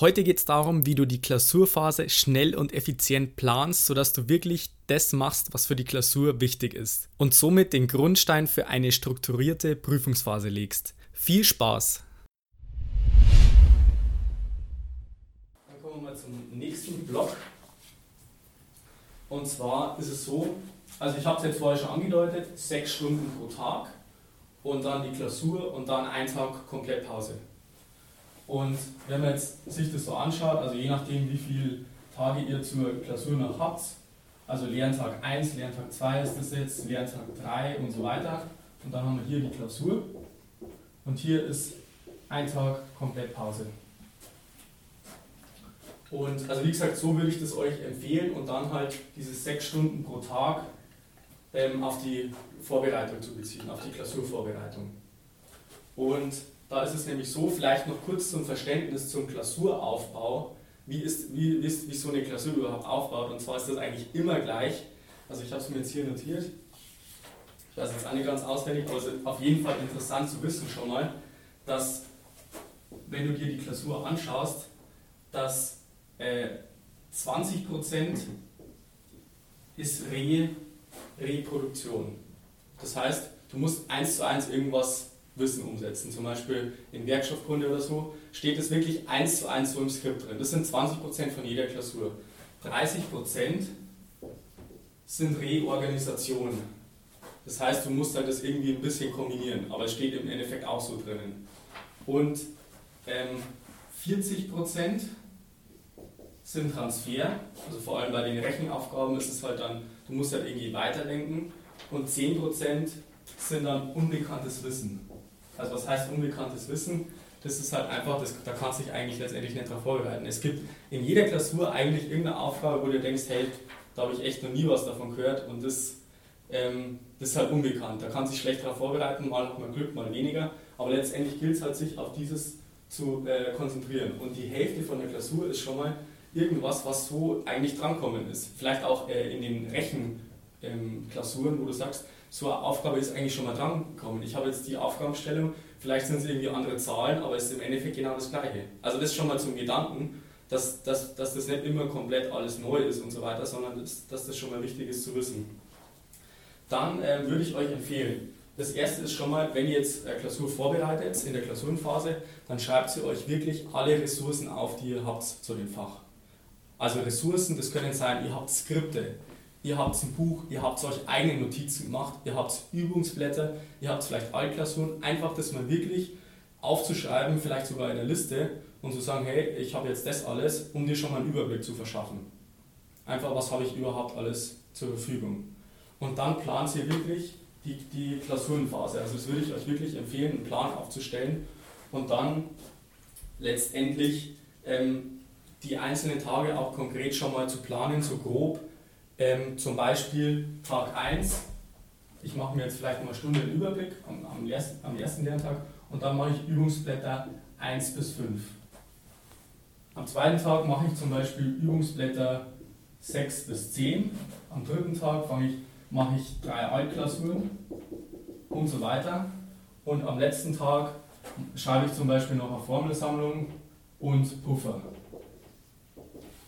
Heute geht es darum, wie du die Klausurphase schnell und effizient planst, sodass du wirklich das machst, was für die Klausur wichtig ist und somit den Grundstein für eine strukturierte Prüfungsphase legst. Viel Spaß! Dann kommen wir mal zum nächsten Block. Und zwar ist es so, also ich habe es jetzt vorher schon angedeutet, sechs Stunden pro Tag und dann die Klausur und dann ein Tag komplett Pause. Und wenn man jetzt sich das so anschaut, also je nachdem, wie viele Tage ihr zur Klausur noch habt, also Lerntag 1, Lerntag 2 ist das jetzt, Lerntag 3 und so weiter. Und dann haben wir hier die Klausur. Und hier ist ein Tag komplett Pause. Und also wie gesagt, so würde ich das euch empfehlen und dann halt diese sechs Stunden pro Tag ähm, auf die Vorbereitung zu beziehen, auf die Klausurvorbereitung. Und da ist es nämlich so, vielleicht noch kurz zum Verständnis zum Klasuraufbau, wie, ist, wie, ist, wie so eine Klausur überhaupt aufbaut. Und zwar ist das eigentlich immer gleich. Also ich habe es mir jetzt hier notiert. Ich weiß jetzt auch nicht ganz auswendig, aber es ist auf jeden Fall interessant zu wissen schon mal, dass wenn du dir die Klausur anschaust, dass äh, 20% ist Re Reproduktion. Das heißt, du musst eins zu eins irgendwas Wissen umsetzen. Zum Beispiel in Werkstoffkunde oder so steht es wirklich eins zu eins so im Skript drin. Das sind 20% von jeder Klausur. 30% sind Reorganisationen. Das heißt, du musst halt das irgendwie ein bisschen kombinieren, aber es steht im Endeffekt auch so drinnen. Und ähm, 40% sind Transfer, also vor allem bei den Rechenaufgaben ist es halt dann, du musst halt irgendwie weiterdenken. Und 10% sind dann unbekanntes Wissen. Also was heißt unbekanntes Wissen? Das ist halt einfach, das, da kannst du dich eigentlich letztendlich nicht darauf vorbereiten. Es gibt in jeder Klausur eigentlich irgendeine Aufgabe, wo du denkst, hey, da habe ich echt noch nie was davon gehört und das, ähm, das ist halt unbekannt. Da kann sich schlecht darauf vorbereiten, mal hat man Glück, mal weniger. Aber letztendlich gilt es halt, sich auf dieses zu äh, konzentrieren. Und die Hälfte von der Klausur ist schon mal irgendwas, was so eigentlich drankommen ist. Vielleicht auch äh, in den Rechenklausuren, ähm, wo du sagst, so eine Aufgabe ist eigentlich schon mal dran gekommen. Ich habe jetzt die Aufgabenstellung, vielleicht sind es irgendwie andere Zahlen, aber es ist im Endeffekt genau das Gleiche. Also das schon mal zum Gedanken, dass, dass, dass das nicht immer komplett alles neu ist und so weiter, sondern dass, dass das schon mal wichtig ist zu wissen. Dann äh, würde ich euch empfehlen, das erste ist schon mal, wenn ihr jetzt eine Klausur vorbereitet, in der Klausurenphase, dann schreibt ihr euch wirklich alle Ressourcen auf, die ihr habt zu dem Fach. Also Ressourcen, das können sein, ihr habt Skripte, ihr habt ein Buch, ihr habt euch eigene Notizen gemacht, ihr habt Übungsblätter, ihr habt vielleicht Altklausuren, einfach das mal wirklich aufzuschreiben, vielleicht sogar in der Liste und zu sagen, hey, ich habe jetzt das alles, um dir schon mal einen Überblick zu verschaffen. Einfach, was habe ich überhaupt alles zur Verfügung. Und dann plant ihr wirklich die, die Klausurenphase. Also das würde ich euch wirklich empfehlen, einen Plan aufzustellen und dann letztendlich ähm, die einzelnen Tage auch konkret schon mal zu planen, so grob, ähm, zum Beispiel Tag 1, ich mache mir jetzt vielleicht mal eine Stunde einen Überblick am, am, ersten, am ersten Lerntag und dann mache ich Übungsblätter 1 bis 5. Am zweiten Tag mache ich zum Beispiel Übungsblätter 6 bis 10. Am dritten Tag ich, mache ich drei Altklausuren und so weiter. Und am letzten Tag schreibe ich zum Beispiel noch eine Formelsammlung und Puffer.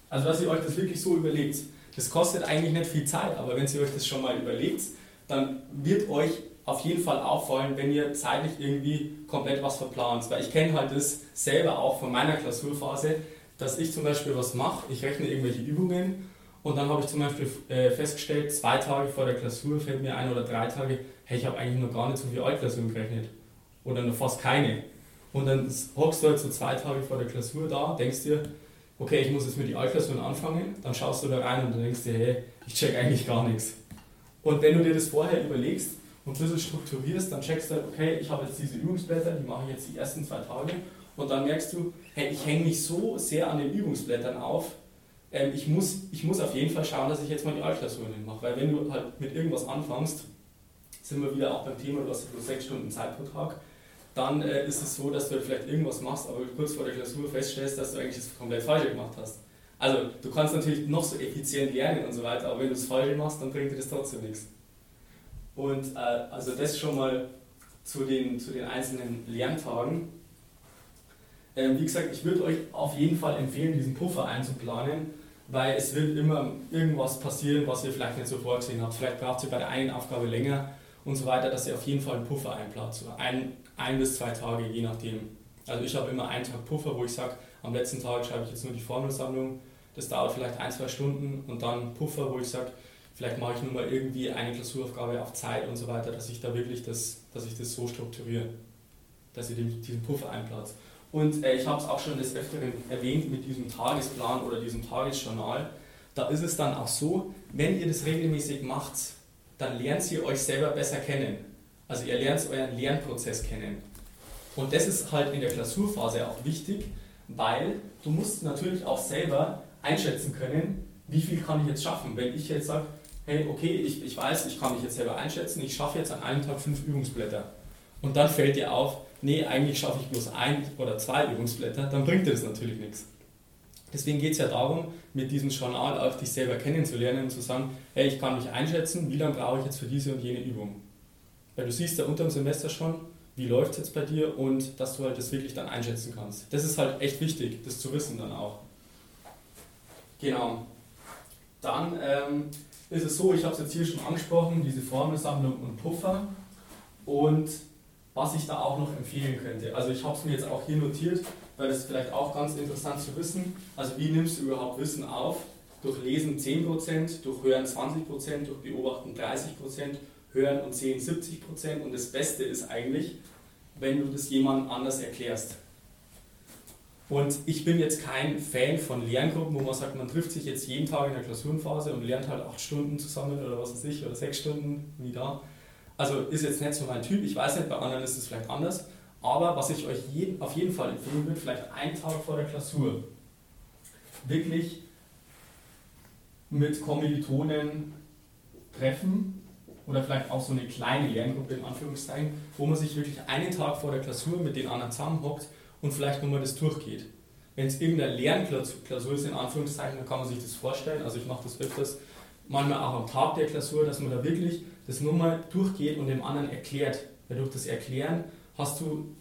Also dass ihr euch das wirklich so überlegt. Das kostet eigentlich nicht viel Zeit, aber wenn ihr euch das schon mal überlegt, dann wird euch auf jeden Fall auffallen, wenn ihr zeitlich irgendwie komplett was verplant. Weil ich kenne halt das selber auch von meiner Klausurphase, dass ich zum Beispiel was mache, ich rechne irgendwelche Übungen und dann habe ich zum Beispiel äh, festgestellt, zwei Tage vor der Klausur fällt mir ein oder drei Tage, hey, ich habe eigentlich noch gar nicht so viel Altklausuren gerechnet. Oder noch fast keine. Und dann hockst du halt so zwei Tage vor der Klausur da, denkst dir, okay, ich muss jetzt mit die Altklausuren anfangen, dann schaust du da rein und denkst dir, hey, ich check eigentlich gar nichts. Und wenn du dir das vorher überlegst und ein bisschen strukturierst, dann checkst du, okay, ich habe jetzt diese Übungsblätter, die mache ich jetzt die ersten zwei Tage. Und dann merkst du, hey, ich hänge mich so sehr an den Übungsblättern auf, ähm, ich, muss, ich muss auf jeden Fall schauen, dass ich jetzt mal die Altklausuren mache, weil wenn du halt mit irgendwas anfängst, sind wir wieder auch beim Thema, du hast bloß sechs Stunden Zeit pro Tag, dann äh, ist es so, dass du vielleicht irgendwas machst, aber kurz vor der Klausur feststellst, dass du eigentlich das komplett Falsche gemacht hast. Also du kannst natürlich noch so effizient lernen und so weiter, aber wenn du es falsch machst, dann bringt dir das trotzdem nichts. Und äh, also das schon mal zu den, zu den einzelnen Lerntagen. Ähm, wie gesagt, ich würde euch auf jeden Fall empfehlen, diesen Puffer einzuplanen, weil es wird immer irgendwas passieren, was ihr vielleicht nicht so vorgesehen habt. Vielleicht braucht ihr bei der einen Aufgabe länger und so weiter, dass ihr auf jeden Fall einen Puffer einplant. So ein, ein bis zwei Tage, je nachdem. Also ich habe immer einen Tag Puffer, wo ich sage, am letzten Tag schreibe ich jetzt nur die Formelsammlung. Das dauert vielleicht ein, zwei Stunden und dann Puffer, wo ich sage, vielleicht mache ich nur mal irgendwie eine Klausuraufgabe auf Zeit und so weiter, dass ich da wirklich das, dass ich das so strukturiere, dass ihr diesen Puffer einplatzt. Und äh, ich habe es auch schon des Öfteren erwähnt mit diesem Tagesplan oder diesem Tagesjournal. Da ist es dann auch so, wenn ihr das regelmäßig macht, dann lernt ihr euch selber besser kennen. Also ihr lernt euren Lernprozess kennen. Und das ist halt in der Klausurphase auch wichtig, weil du musst natürlich auch selber einschätzen können, wie viel kann ich jetzt schaffen. Wenn ich jetzt sage, hey, okay, ich, ich weiß, ich kann mich jetzt selber einschätzen, ich schaffe jetzt an einem Tag fünf Übungsblätter. Und dann fällt dir auf, nee, eigentlich schaffe ich bloß ein oder zwei Übungsblätter, dann bringt dir das natürlich nichts. Deswegen geht es ja darum, mit diesem Journal auch dich selber kennenzulernen und zu sagen, hey, ich kann mich einschätzen, wie lange brauche ich jetzt für diese und jene Übung. Weil du siehst ja unter dem Semester schon, wie läuft es jetzt bei dir und dass du halt das wirklich dann einschätzen kannst. Das ist halt echt wichtig, das zu wissen dann auch. Genau. Dann ähm, ist es so, ich habe es jetzt hier schon angesprochen, diese Formelsammlung und Puffer. Und was ich da auch noch empfehlen könnte. Also ich habe es mir jetzt auch hier notiert, weil das vielleicht auch ganz interessant zu wissen. Also wie nimmst du überhaupt Wissen auf? Durch Lesen 10%, durch Hören 20%, durch Beobachten 30%, Hören und Sehen 70%. Und das Beste ist eigentlich, wenn du das jemandem anders erklärst. Und ich bin jetzt kein Fan von Lerngruppen, wo man sagt, man trifft sich jetzt jeden Tag in der Klausurenphase und lernt halt acht Stunden zusammen oder was weiß ich, oder sechs Stunden, wie da. Also ist jetzt nicht so mein Typ, ich weiß nicht, bei anderen ist es vielleicht anders. Aber was ich euch jeden, auf jeden Fall empfehlen würde, vielleicht einen Tag vor der Klausur, wirklich mit Kommilitonen treffen oder vielleicht auch so eine kleine Lerngruppe in Anführungszeichen, wo man sich wirklich einen Tag vor der Klausur mit den anderen zusammenhockt und vielleicht nochmal das durchgeht. Wenn es irgendeine Lernklausur ist, in Anführungszeichen, dann kann man sich das vorstellen. Also ich mache das öfters, manchmal auch am Tag der Klausur, dass man da wirklich das nur mal durchgeht und dem anderen erklärt. Weil durch das Erklären hast du,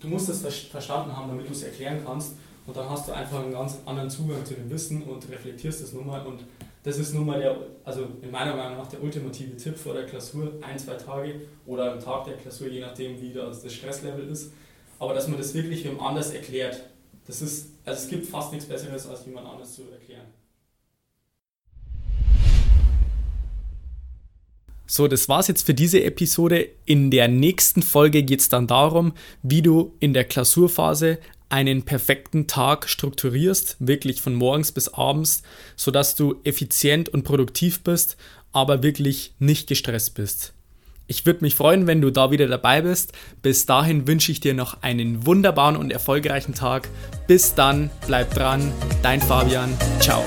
du musst das verstanden haben, damit du es erklären kannst. Und dann hast du einfach einen ganz anderen Zugang zu dem Wissen und reflektierst das nur mal. Und das ist nun mal der, also in meiner Meinung nach der ultimative Tipp vor der Klausur, ein, zwei Tage oder am Tag der Klausur, je nachdem wie das Stresslevel ist. Aber dass man das wirklich wem anders erklärt. Das ist, also es gibt fast nichts Besseres, als jemand anders zu erklären. So, das war's jetzt für diese Episode. In der nächsten Folge geht es dann darum, wie du in der Klausurphase einen perfekten Tag strukturierst, wirklich von morgens bis abends, sodass du effizient und produktiv bist, aber wirklich nicht gestresst bist. Ich würde mich freuen, wenn du da wieder dabei bist. Bis dahin wünsche ich dir noch einen wunderbaren und erfolgreichen Tag. Bis dann, bleib dran, dein Fabian. Ciao.